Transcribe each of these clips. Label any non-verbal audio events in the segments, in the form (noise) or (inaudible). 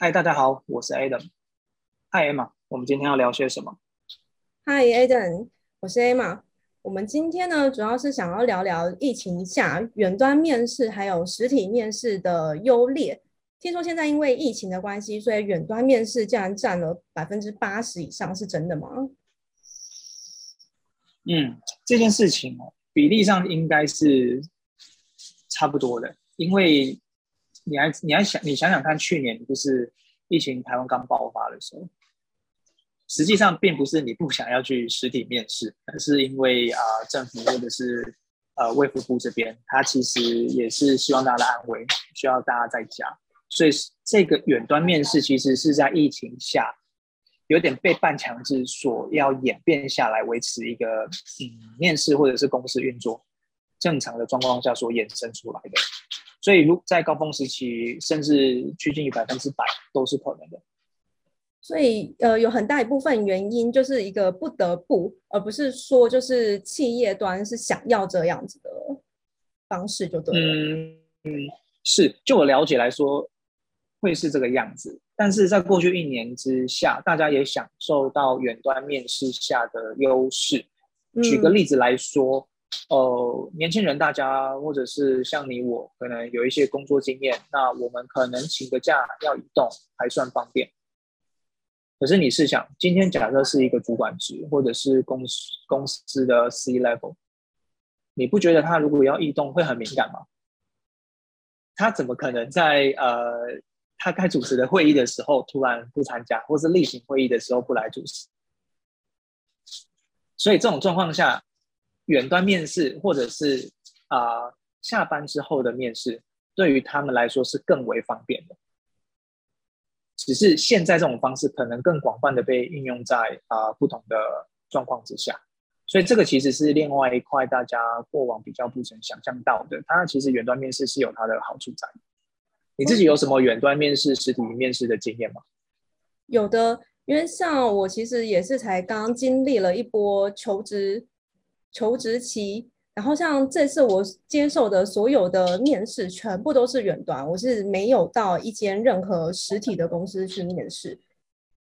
嗨，大家好，我是 Adam。嗨，Emma，我们今天要聊些什么？嗨，Adam，我是 Emma。我们今天呢，主要是想要聊聊疫情下远端面试还有实体面试的优劣。听说现在因为疫情的关系，所以远端面试竟然占了百分之八十以上，是真的吗？嗯，这件事情哦，比例上应该是差不多的，因为你还你还想你想想看，去年就是疫情台湾刚爆发的时候，实际上并不是你不想要去实体面试，而是因为啊政府或者是呃卫福部这边，他其实也是希望大家的安危，需要大家在家。所以这个远端面试其实是在疫情下有点被半强制所要演变下来，维持一个嗯面试或者是公司运作正常的状况下所衍生出来的。所以如在高峰时期，甚至趋近于百分之百都是可能的。所以呃，有很大一部分原因就是一个不得不，而不是说就是企业端是想要这样子的方式就对了。嗯嗯，是就我了解来说。会是这个样子，但是在过去一年之下，大家也享受到远端面试下的优势。举个例子来说，呃，年轻人大家或者是像你我，可能有一些工作经验，那我们可能请个假要移动还算方便。可是你试想，今天假设是一个主管职，或者是公司公司的 C level，你不觉得他如果要异动会很敏感吗？他怎么可能在呃？他该主持的会议的时候突然不参加，或是例行会议的时候不来主持，所以这种状况下，远端面试或者是啊下班之后的面试，对于他们来说是更为方便的。只是现在这种方式可能更广泛的被应用在啊不同的状况之下，所以这个其实是另外一块大家过往比较不曾想象到的。它其实远端面试是有它的好处在。你自己有什么远端面试、实体面试的经验吗？有的，因为像我其实也是才刚经历了一波求职求职期，然后像这次我接受的所有的面试全部都是远端，我是没有到一间任何实体的公司去面试。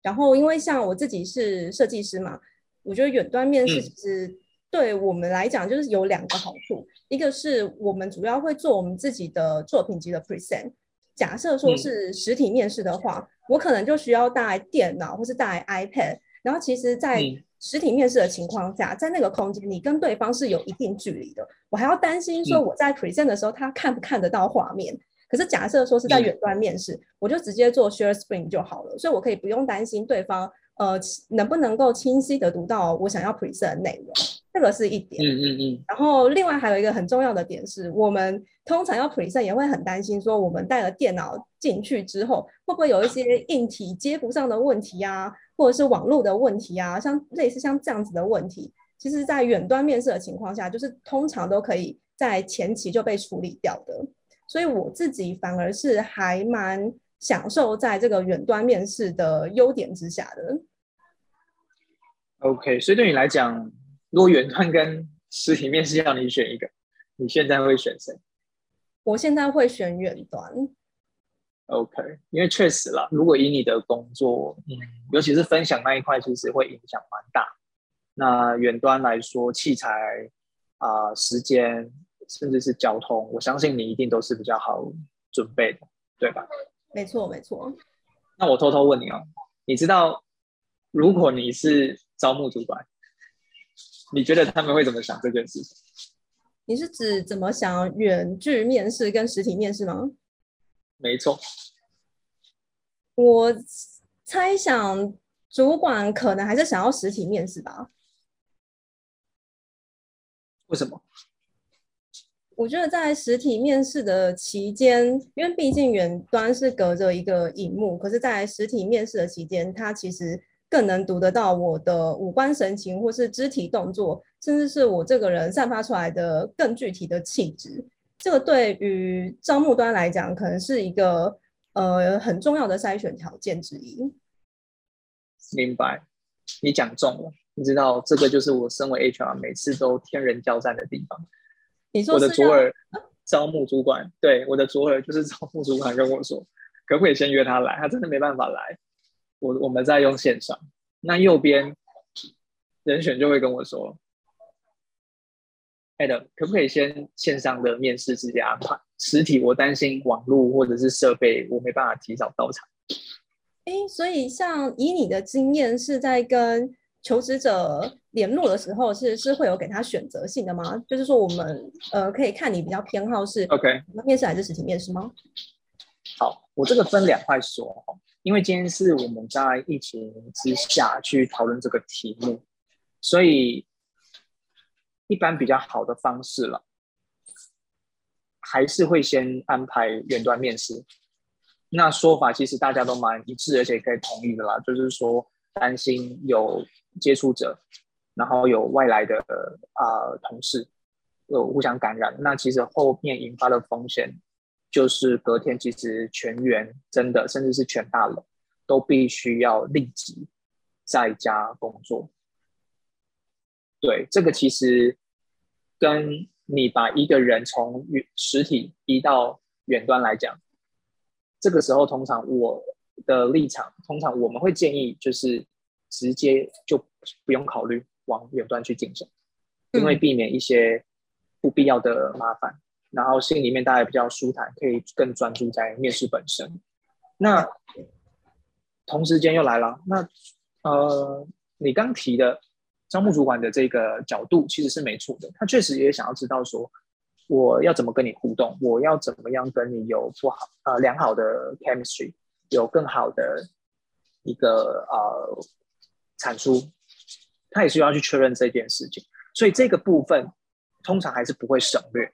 然后因为像我自己是设计师嘛，我觉得远端面试其实对我们来讲就是有两个好处，一个是我们主要会做我们自己的作品集的 present。假设说是实体面试的话，我可能就需要带电脑或是带 iPad，然后其实，在实体面试的情况下，在那个空间，你跟对方是有一定距离的，我还要担心说我在 present 的时候，他看不看得到画面。可是假设说是在远端面试，我就直接做 share screen 就好了，所以我可以不用担心对方呃能不能够清晰的读到我想要 present 的内容。这个是一点，嗯嗯嗯。然后另外还有一个很重要的点是，我们通常要 present 也会很担心，说我们带了电脑进去之后，会不会有一些硬体接不上的问题啊，或者是网络的问题啊，像类似像这样子的问题，其实在远端面试的情况下，就是通常都可以在前期就被处理掉的。所以我自己反而是还蛮享受在这个远端面试的优点之下的。OK，所以对你来讲。如果远端跟实体面试要你选一个，你现在会选谁？我现在会选远端。OK，因为确实啦，如果以你的工作，嗯，尤其是分享那一块，其实会影响蛮大。那远端来说，器材啊、时间，甚至是交通，我相信你一定都是比较好准备的，对吧？没错，没错。那我偷偷问你哦，你知道，如果你是招募主管？你觉得他们会怎么想这件事情？你是指怎么想远距面试跟实体面试吗？没错，我猜想主管可能还是想要实体面试吧。为什么？我觉得在实体面试的期间，因为毕竟远端是隔着一个荧幕，可是，在实体面试的期间，他其实。更能读得到我的五官神情，或是肢体动作，甚至是我这个人散发出来的更具体的气质。这个对于招募端来讲，可能是一个呃很重要的筛选条件之一。明白，你讲中了。你知道，这个就是我身为 HR 每次都天人交战的地方。你说我的左耳招募主管，对我的左耳就是招募主管跟我说，可不可以先约他来？他真的没办法来，我我们再用线上。那右边人选就会跟我说：“Adam，可不可以先线上的面试直接安排？实体我担心网络或者是设备，我没办法提早到场。”哎，所以像以你的经验，是在跟求职者联络的时候，是是会有给他选择性的吗？就是说，我们呃可以看你比较偏好是 OK 面试还是实体面试吗？好，我这个分两块说哈，因为今天是我们在疫情之下去讨论这个题目，所以一般比较好的方式了，还是会先安排远端面试。那说法其实大家都蛮一致，而且可以同意的啦，就是说担心有接触者，然后有外来的啊同事有互相感染，那其实后面引发的风险就是隔天其实全员真的甚至是全大楼都必须要立即在家工作。对，这个其实跟你把一个人从远实体移到远端来讲。这个时候，通常我的立场，通常我们会建议就是直接就不用考虑往远端去进行，因为避免一些不必要的麻烦，然后心里面大家比较舒坦，可以更专注在面试本身。那同时间又来了，那呃，你刚提的商务主管的这个角度其实是没错的，他确实也想要知道说。我要怎么跟你互动？我要怎么样跟你有不好呃良好的 chemistry，有更好的一个呃产出？他也需要去确认这件事情，所以这个部分通常还是不会省略。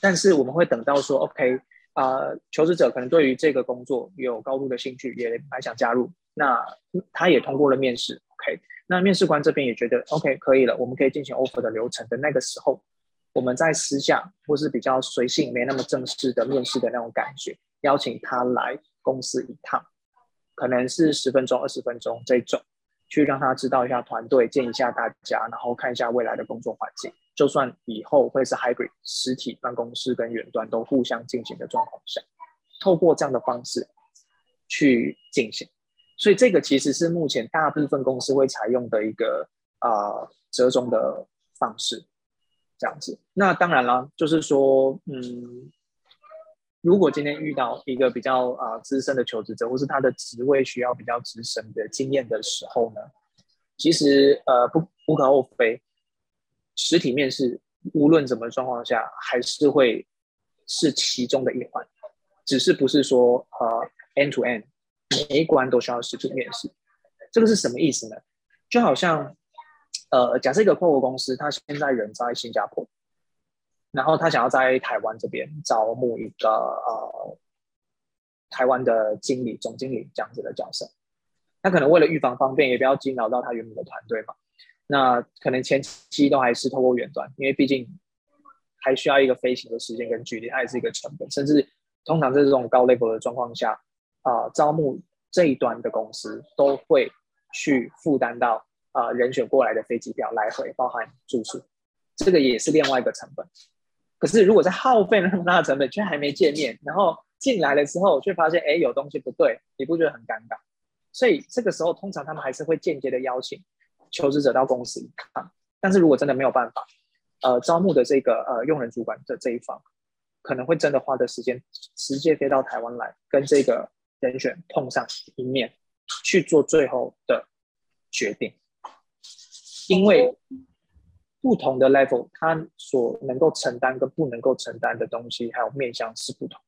但是我们会等到说，OK，啊，求职者可能对于这个工作有高度的兴趣，也蛮想加入，那他也通过了面试，OK，那面试官这边也觉得 OK 可以了，我们可以进行 offer 的流程的那个时候。我们在私下或是比较随性、没那么正式的面试的那种感觉，邀请他来公司一趟，可能是十分钟、二十分钟这种，去让他知道一下团队，见一下大家，然后看一下未来的工作环境。就算以后会是 hybrid 实体办公室跟远端都互相进行的状况下，透过这样的方式去进行，所以这个其实是目前大部分公司会采用的一个啊折中的方式。这样子，那当然了，就是说，嗯，如果今天遇到一个比较啊资深的求职者，或是他的职位需要比较资深的经验的时候呢，其实呃不无可厚非，实体面试无论怎么状况下，还是会是其中的一环，只是不是说呃 end to end 每一关都需要实体面试，这个是什么意思呢？就好像。呃，假设一个跨国公司，他现在人在新加坡，然后他想要在台湾这边招募一个呃台湾的经理、总经理这样子的角色，他可能为了预防方便，也不要惊扰到他原本的团队嘛。那可能前期都还是透过远端，因为毕竟还需要一个飞行的时间跟距离，它也是一个成本。甚至通常在这种高 level 的状况下，啊，招募这一端的公司都会去负担到。啊，人选过来的飞机票来回包含住宿，这个也是另外一个成本。可是如果在耗费了那么大的成本，却还没见面，然后进来了之后却发现哎有东西不对，你不觉得很尴尬？所以这个时候通常他们还是会间接的邀请求职者到公司一趟。但是如果真的没有办法，呃，招募的这个呃用人主管的这一方，可能会真的花的时间直接飞到台湾来跟这个人选碰上一面，去做最后的决定。因为不同的 level，他所能够承担跟不能够承担的东西，还有面向是不同。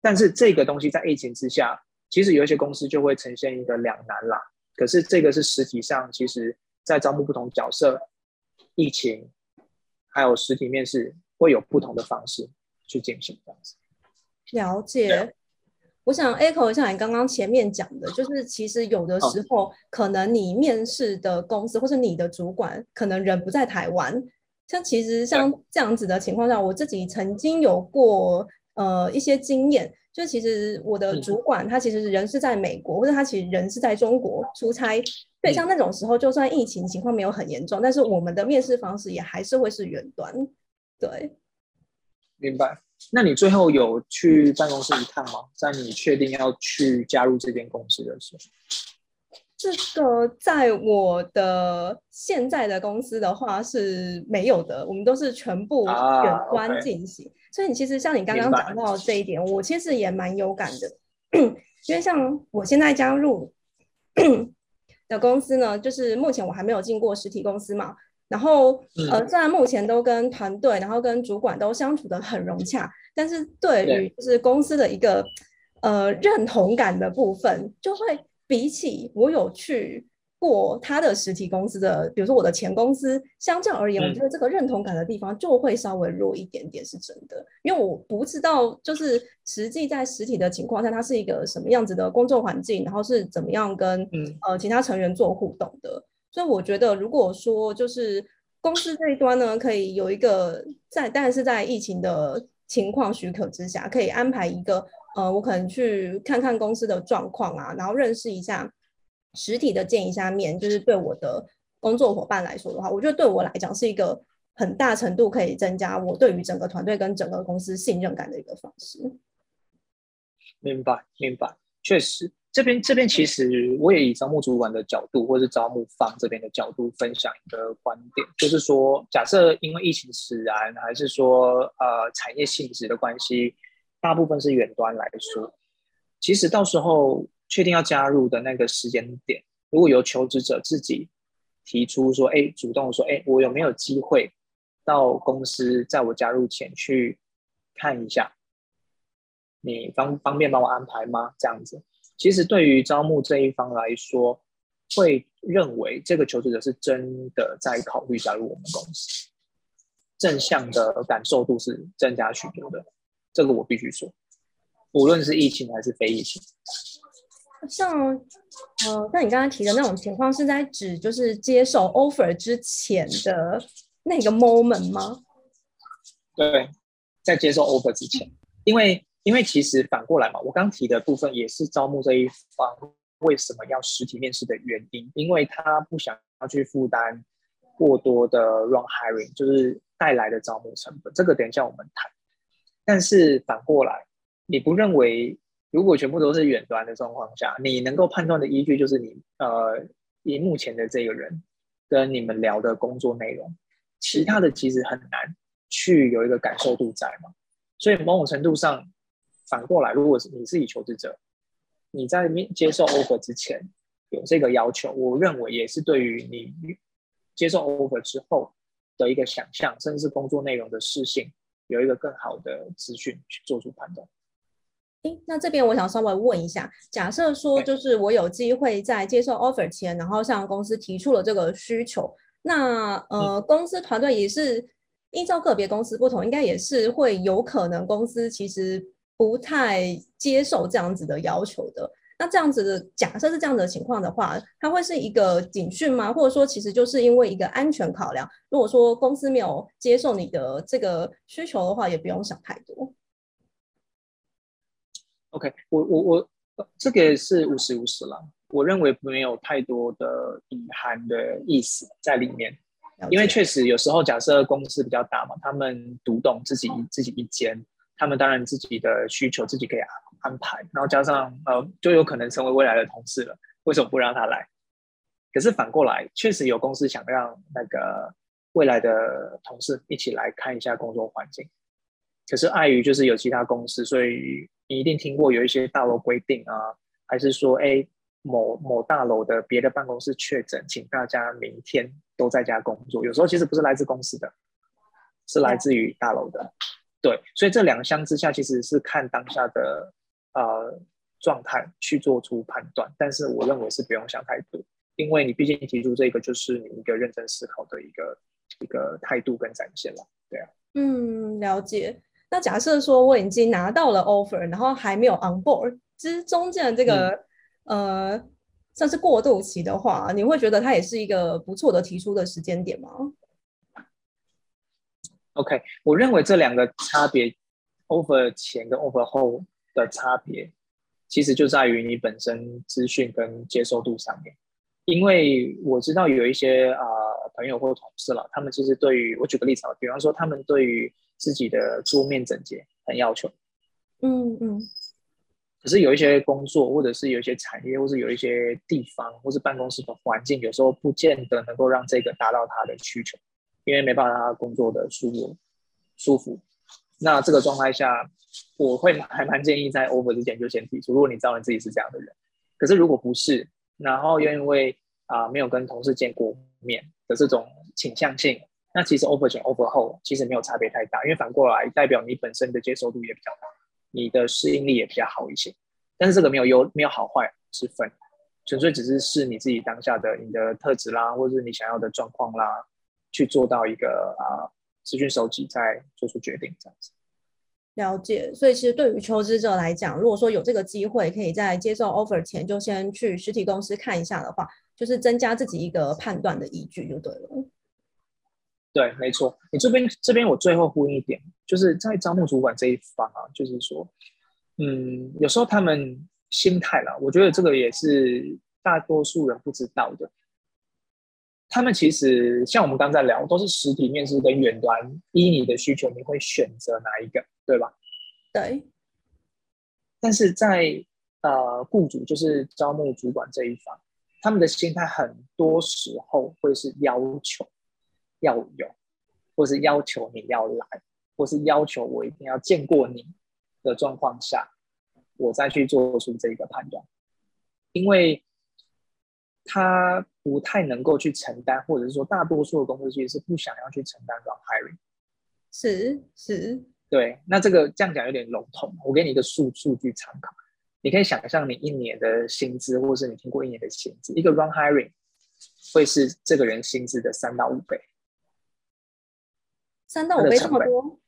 但是这个东西在疫情之下，其实有一些公司就会呈现一个两难啦。可是这个是实体上，其实在招募不同角色，疫情还有实体面试会有不同的方式去进行这样子。了解。我想 echo 一下你刚刚前面讲的，就是其实有的时候，可能你面试的公司或是你的主管，可能人不在台湾。像其实像这样子的情况下，我自己曾经有过呃一些经验，就其实我的主管他其实人是在美国，或者他其实人是在中国出差。对，像那种时候，就算疫情情况没有很严重，但是我们的面试方式也还是会是远端。对，明白。那你最后有去办公室一趟吗？在你确定要去加入这间公司的时候？这个在我的现在的公司的话是没有的，我们都是全部远端进行。所以你其实像你刚刚讲到这一点，我其实也蛮有感的，(clears throat) 因为像我现在加入 (clears throat) 的公司呢，就是目前我还没有进过实体公司嘛。然后呃，虽然目前都跟团队，然后跟主管都相处的很融洽，但是对于就是公司的一个呃认同感的部分，就会。比起我有去过他的实体公司的，比如说我的前公司，相较而言，我觉得这个认同感的地方就会稍微弱一点点，是真的。因为我不知道，就是实际在实体的情况下，它是一个什么样子的工作环境，然后是怎么样跟呃其他成员做互动的。所以我觉得，如果说就是公司这一端呢，可以有一个在，但是在疫情的情况许可之下，可以安排一个。呃，我可能去看看公司的状况啊，然后认识一下实体的见一下面，就是对我的工作伙伴来说的话，我觉得对我来讲是一个很大程度可以增加我对于整个团队跟整个公司信任感的一个方式。明白，明白，确实，这边这边其实我也以招募主管的角度，或是招募方这边的角度分享一个观点，就是说，假设因为疫情使然，还是说呃产业性质的关系。大部分是远端来说，其实到时候确定要加入的那个时间点，如果由求职者自己提出说，哎，主动说，哎，我有没有机会到公司，在我加入前去看一下，你方方便帮我安排吗？这样子，其实对于招募这一方来说，会认为这个求职者是真的在考虑加入我们公司，正向的感受度是增加许多的。这个我必须说，无论是疫情还是非疫情，像呃，像你刚刚提的那种情况，是在指就是接受 offer 之前的那个 moment 吗？对，在接受 offer 之前，因为因为其实反过来嘛，我刚提的部分也是招募这一方为什么要实体面试的原因，因为他不想要去负担过多的 run hiring，就是带来的招募成本。这个等一下我们谈。但是反过来，你不认为如果全部都是远端的状况下，你能够判断的依据就是你呃，以目前的这个人跟你们聊的工作内容，其他的其实很难去有一个感受度在嘛？所以某种程度上，反过来，如果是你是以求职者，你在面接受 offer 之前有这个要求，我认为也是对于你接受 offer 之后的一个想象，甚至是工作内容的适性。有一个更好的资讯去做出判断。诶，那这边我想稍微问一下，假设说就是我有机会在接受 offer 前，然后向公司提出了这个需求，那呃，公司团队也是依照个别公司不同，应该也是会有可能公司其实不太接受这样子的要求的。那这样子的假设是这样的情况的话，它会是一个警讯吗？或者说，其实就是因为一个安全考量？如果说公司没有接受你的这个需求的话，也不用想太多。OK，我我我这个是五十五十了，我认为没有太多的隐含的意思在里面，因为确实有时候假设公司比较大嘛，他们独栋自己自己一间，他们当然自己的需求自己可以安排，然后加上呃，就有可能成为未来的同事了。为什么不让他来？可是反过来，确实有公司想让那个未来的同事一起来看一下工作环境。可是碍于就是有其他公司，所以你一定听过有一些大楼规定啊，还是说哎某某大楼的别的办公室确诊，请大家明天都在家工作。有时候其实不是来自公司的，是来自于大楼的。对，所以这两相之下，其实是看当下的。呃，状态去做出判断，但是我认为是不用想太多，因为你毕竟提出这个，就是你一个认真思考的一个一个态度跟展现了，对啊。嗯，了解。那假设说我已经拿到了 offer，然后还没有 on board，其实中间的这个呃，算是过渡期的话，你会觉得它也是一个不错的提出的时间点吗？OK，我认为这两个差别，offer 前跟 offer 后。的差别其实就在于你本身资讯跟接受度上面，因为我知道有一些啊朋友或同事了，他们其实对于我举个例子啊，比方说他们对于自己的桌面整洁很要求。嗯嗯。可是有一些工作，或者是有一些产业，或是有一些地方，或是办公室的环境，有时候不见得能够让这个达到他的需求，因为没办法他工作的舒服舒服。那这个状态下，我会还蛮建议在 over 之前就先提出，如果你知道你自己是这样的人。可是如果不是，然后又因为啊没有跟同事见过面的这种倾向性，那其实 over 前 over 后其实没有差别太大，因为反过来代表你本身的接受度也比较大。你的适应力也比较好一些，但是这个没有优没有好坏之分，纯粹只是是你自己当下的你的特质啦，或者是你想要的状况啦，去做到一个啊资讯收集，再做出决定这样子。了解，所以其实对于求职者来讲，如果说有这个机会，可以在接受 offer 前就先去实体公司看一下的话，就是增加自己一个判断的依据就对了。对，没错。你这边这边我最后呼应一点，就是在招募主管这一方啊，就是说，嗯，有时候他们心态啦，我觉得这个也是大多数人不知道的。他们其实像我们刚才聊，都是实体面试跟远端，依你的需求，你会选择哪一个，对吧？对。但是在呃雇主就是招募主管这一方，他们的心态很多时候会是要求。要有，或是要求你要来，或是要求我一定要见过你的状况下，我再去做出这个判断，因为他不太能够去承担，或者是说大多数的公司其实是不想要去承担 r hiring。是是，对，那这个这样讲有点笼统，我给你一个数数据参考，你可以想象你一年的薪资，或者是你听过一年的薪资，一个 run hiring 会是这个人薪资的三到五倍。三到五倍这么多，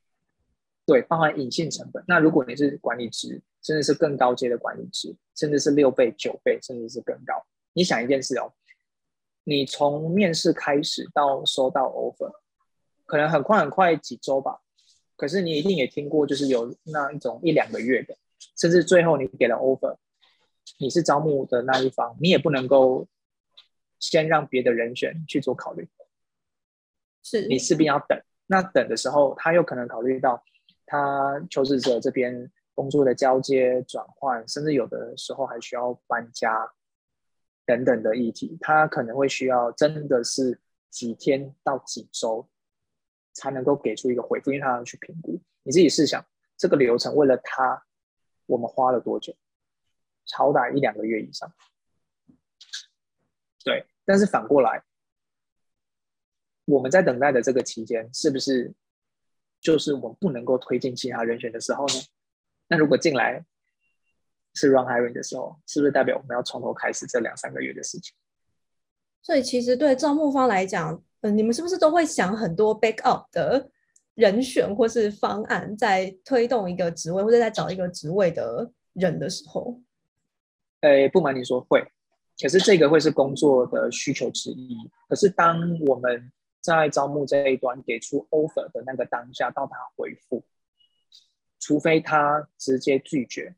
对，包含隐性成本。那如果你是管理职，甚至是更高阶的管理职，甚至是六倍、九倍，甚至是更高。你想一件事哦，你从面试开始到收到 offer，可能很快很快几周吧。可是你一定也听过，就是有那一种一两个月的，甚至最后你给了 offer，你是招募的那一方，你也不能够先让别的人选去做考虑，是你势必要等。那等的时候，他又可能考虑到他求职者这边工作的交接转换，甚至有的时候还需要搬家等等的议题，他可能会需要真的是几天到几周才能够给出一个回复，因为他要去评估。你自己试想，这个流程为了他，我们花了多久？超大一两个月以上。对，但是反过来。我们在等待的这个期间，是不是就是我们不能够推进其他人选的时候呢？那如果进来是 run hiring 的时候，是不是代表我们要从头开始这两三个月的事情？所以其实对招募方来讲，嗯，你们是不是都会想很多 backup 的人选或是方案，在推动一个职位或者在找一个职位的人的时候？呃，不瞒你说会，可是这个会是工作的需求之一。可是当我们在招募这一端给出 offer 的那个当下，到他回复，除非他直接拒绝，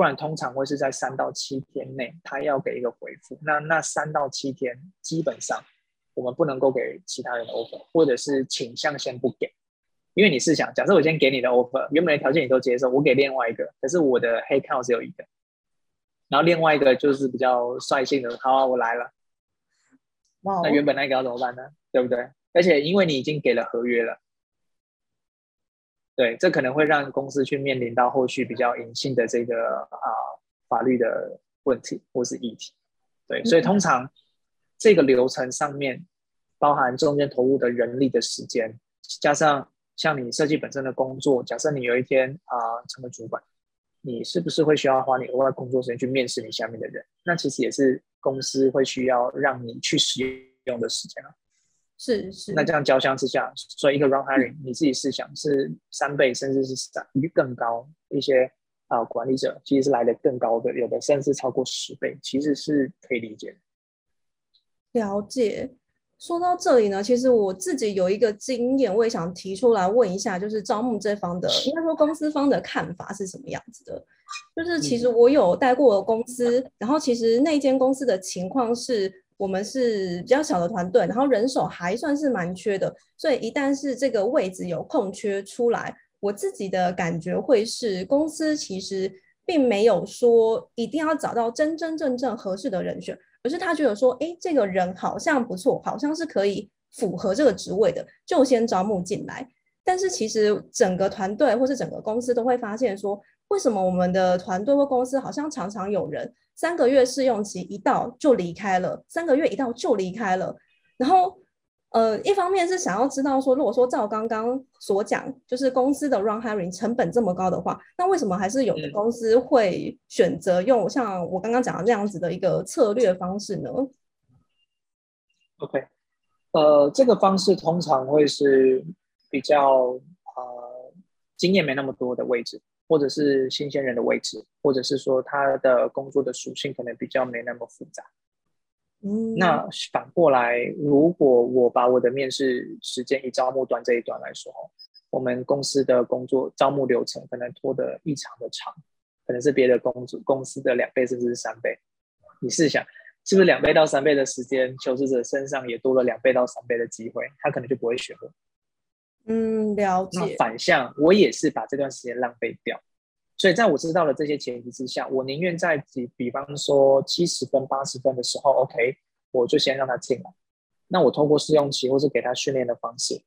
不然通常会是在三到七天内，他要给一个回复。那那三到七天，基本上我们不能够给其他人的 offer，或者是倾向先不给，因为你是想，假设我先给你的 offer，原本的条件你都接受，我给另外一个，可是我的黑 count 只有一个，然后另外一个就是比较率性的，好啊，我来了。那原本那个要怎么办呢？对不对？而且因为你已经给了合约了，对，这可能会让公司去面临到后续比较隐性的这个啊法律的问题或是议题。对，所以通常这个流程上面包含中间投入的人力的时间，加上像你设计本身的工作，假设你有一天啊成为主管，你是不是会需要花你额外工作时间去面试你下面的人？那其实也是。公司会需要让你去使用的时间啊，是是。那这样交相之下，所以一个 run hiring，你自己试想是三倍甚至是三更高一些啊，管理者其实是来的更高的，有的甚至超过十倍，其实是可以理解。了解。说到这里呢，其实我自己有一个经验，我也想提出来问一下，就是招募这方的，应该说公司方的看法是什么样子的？就是其实我有带过公司，然后其实那间公司的情况是我们是比较小的团队，然后人手还算是蛮缺的，所以一旦是这个位置有空缺出来，我自己的感觉会是，公司其实并没有说一定要找到真真正正合适的人选，而是他觉得说，哎，这个人好像不错，好像是可以符合这个职位的，就先招募进来。但是其实整个团队或是整个公司都会发现说，为什么我们的团队或公司好像常常有人三个月试用期一到就离开了，三个月一到就离开了，然后。呃，一方面是想要知道说，如果说照刚刚所讲，就是公司的 run hiring 成本这么高的话，那为什么还是有的公司会选择用像我刚刚讲的那样子的一个策略方式呢？OK，呃，这个方式通常会是比较呃经验没那么多的位置，或者是新鲜人的位置，或者是说他的工作的属性可能比较没那么复杂。那反过来，如果我把我的面试时间以招募端这一端来说，我们公司的工作招募流程可能拖得异常的长，可能是别的公主公司的两倍甚至是三倍。你试想，是不是两倍到三倍的时间，求职者身上也多了两倍到三倍的机会，他可能就不会选我。嗯，了解。那反向，我也是把这段时间浪费掉。所以在我知道了这些前提之下，我宁愿在比比方说七十分、八十分的时候，OK，我就先让他进来。那我通过试用期或是给他训练的方式，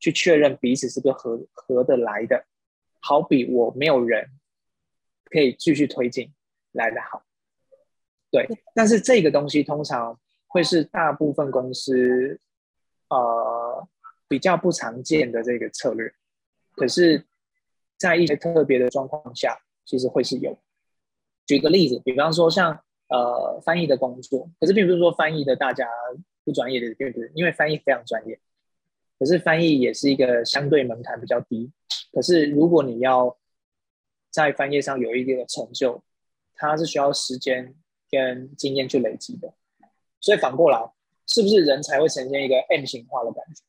去确认彼此是不是合合得来的。好比我没有人可以继续推进来的好，对。但是这个东西通常会是大部分公司呃比较不常见的这个策略，可是。在一些特别的状况下，其实会是有。举个例子，比方说像呃翻译的工作，可是并不是说翻译的大家不专业的，对不对？因为翻译非常专业，可是翻译也是一个相对门槛比较低。可是如果你要在翻译上有一定的成就，它是需要时间跟经验去累积的。所以反过来，是不是人才会呈现一个 M 型化的感觉？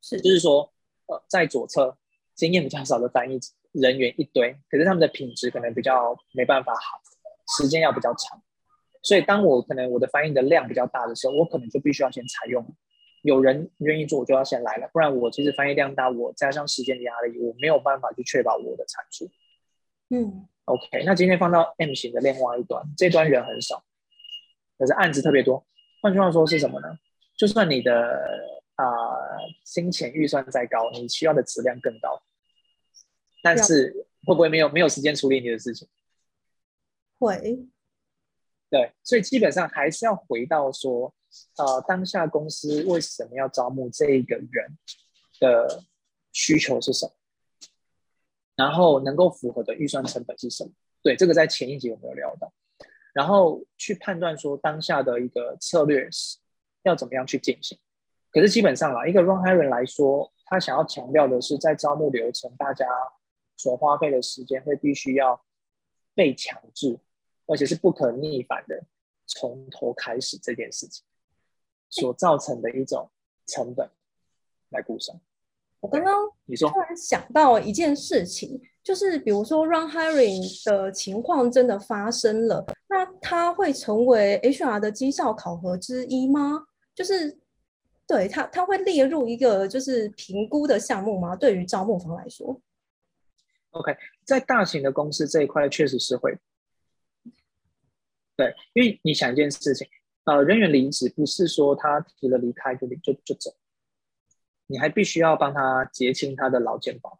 是，就是说，呃，在左侧。经验比较少的翻译人员一堆，可是他们的品质可能比较没办法好，时间要比较长。所以当我可能我的翻译的量比较大的时候，我可能就必须要先采用有人愿意做，我就要先来了，不然我其实翻译量大，我加上时间的压力，我没有办法去确保我的产出。嗯，OK，那今天放到 M 型的另外一端，这端人很少，可是案子特别多。换句话说是什么呢？就算你的啊金钱预算再高，你需要的质量更高。但是会不会没有没有时间处理你的事情？会，对，所以基本上还是要回到说，呃，当下公司为什么要招募这一个人的需求是什么？然后能够符合的预算成本是什么？对，这个在前一集有没有聊到？然后去判断说当下的一个策略是要怎么样去进行。可是基本上啦，一个 run hiring 来说，他想要强调的是在招募流程，大家。所花费的时间会必须要被强制，而且是不可逆反的，从头开始这件事情所造成的一种成本来估算。我刚刚你说突然想到一件事情，就是比如说 run hiring 的情况真的发生了，那它会成为 HR 的绩效考核之一吗？就是对它，它会列入一个就是评估的项目吗？对于招募方来说？OK，在大型的公司这一块确实是会，对，因为你想一件事情，呃，人员离职不是说他提了离开就就就走，你还必须要帮他结清他的劳健保，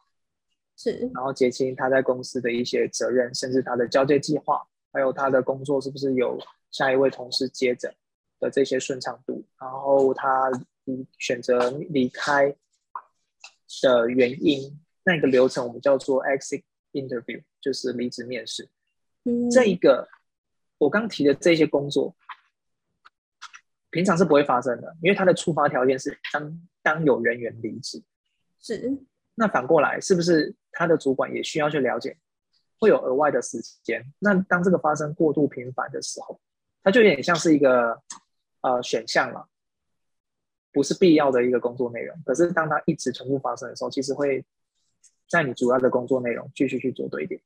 是，然后结清他在公司的一些责任，甚至他的交接计划，还有他的工作是不是有下一位同事接着的这些顺畅度，然后他选择离开的原因。那个流程我们叫做 exit interview，就是离职面试。嗯，这一个我刚提的这些工作，平常是不会发生的，因为它的触发条件是当当有人员离职。是。那反过来，是不是他的主管也需要去了解，会有额外的时间？那当这个发生过度频繁的时候，它就有点像是一个呃选项了，不是必要的一个工作内容。可是当它一直重复发生的时候，其实会。在你主要的工作内容继续去做堆叠，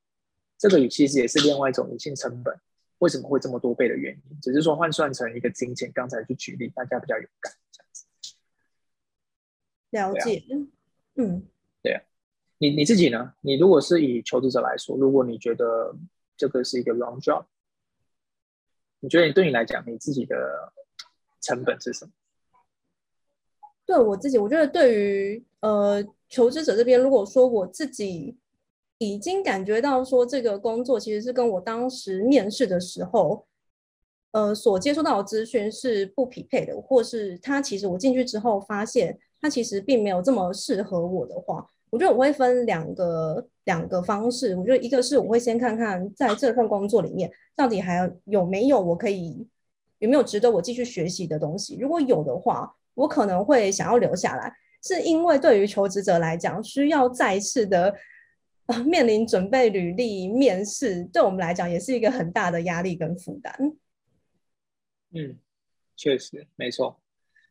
这个其实也是另外一种隐性成本，为什么会这么多倍的原因？只是说换算成一个金钱，刚才去举例，大家比较有感这样子。了解，嗯，对啊。你你自己呢？你如果是以求职者来说，如果你觉得这个是一个 wrong job，你觉得你对你来讲，你自己的成本是什么？对我自己，我觉得对于呃求职者这边，如果说我自己已经感觉到说这个工作其实是跟我当时面试的时候，呃所接收到的资讯是不匹配的，或是他其实我进去之后发现他其实并没有这么适合我的话。我觉得我会分两个两个方式。我觉得一个是我会先看看在这份工作里面到底还有没有我可以有没有值得我继续学习的东西。如果有的话，我可能会想要留下来，是因为对于求职者来讲，需要再次的呃面临准备履历、面试，对我们来讲也是一个很大的压力跟负担。嗯，确实没错，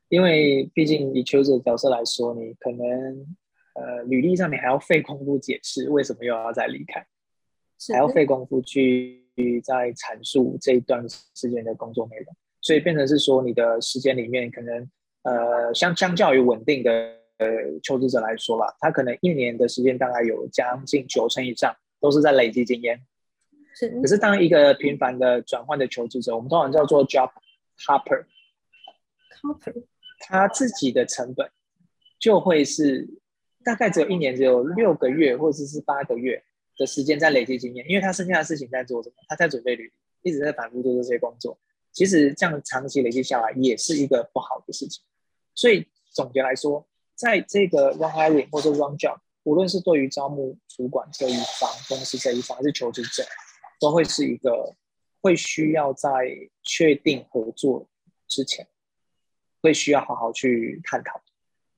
因为毕竟以求职者角色来说，你可能。呃，履历上面还要费功夫解释为什么又要再离开，还要费功夫去再阐述这一段时间的工作内容，所以变成是说你的时间里面可能呃相相较于稳定的呃求职者来说吧，他可能一年的时间大概有将近九成以上都是在累积经验。是。可是当一个频繁的转换的求职者，我们通常叫做 job hopper，hopper，他自己的成本就会是。大概只有一年，只有六个月或者是八个月的时间在累积经验，因为他剩下的事情在做什么？他在准备履历，一直在反复做这些工作。其实这样长期累积下来也是一个不好的事情。所以总结来说，在这个 run hiring 或者 run job，无论是对于招募主管这一方、公司这一方，还是求职者，都会是一个会需要在确定合作之前，会需要好好去探讨。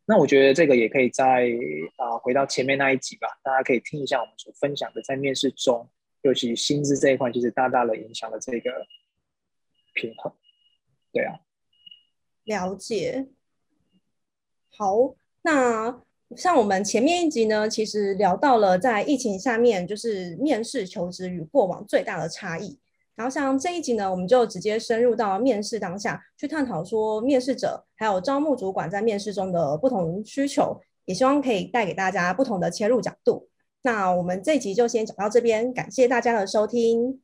那我觉得这个也可以在啊回到前面那一集吧，大家可以听一下我们所分享的，在面试中，尤其薪资这一块，其实大大的影响了这个平衡。对啊，了解。好，那像我们前面一集呢，其实聊到了在疫情下面，就是面试求职与过往最大的差异。然后像这一集呢，我们就直接深入到面试当下去探讨，说面试者还有招募主管在面试中的不同需求，也希望可以带给大家不同的切入角度。那我们这一集就先讲到这边，感谢大家的收听。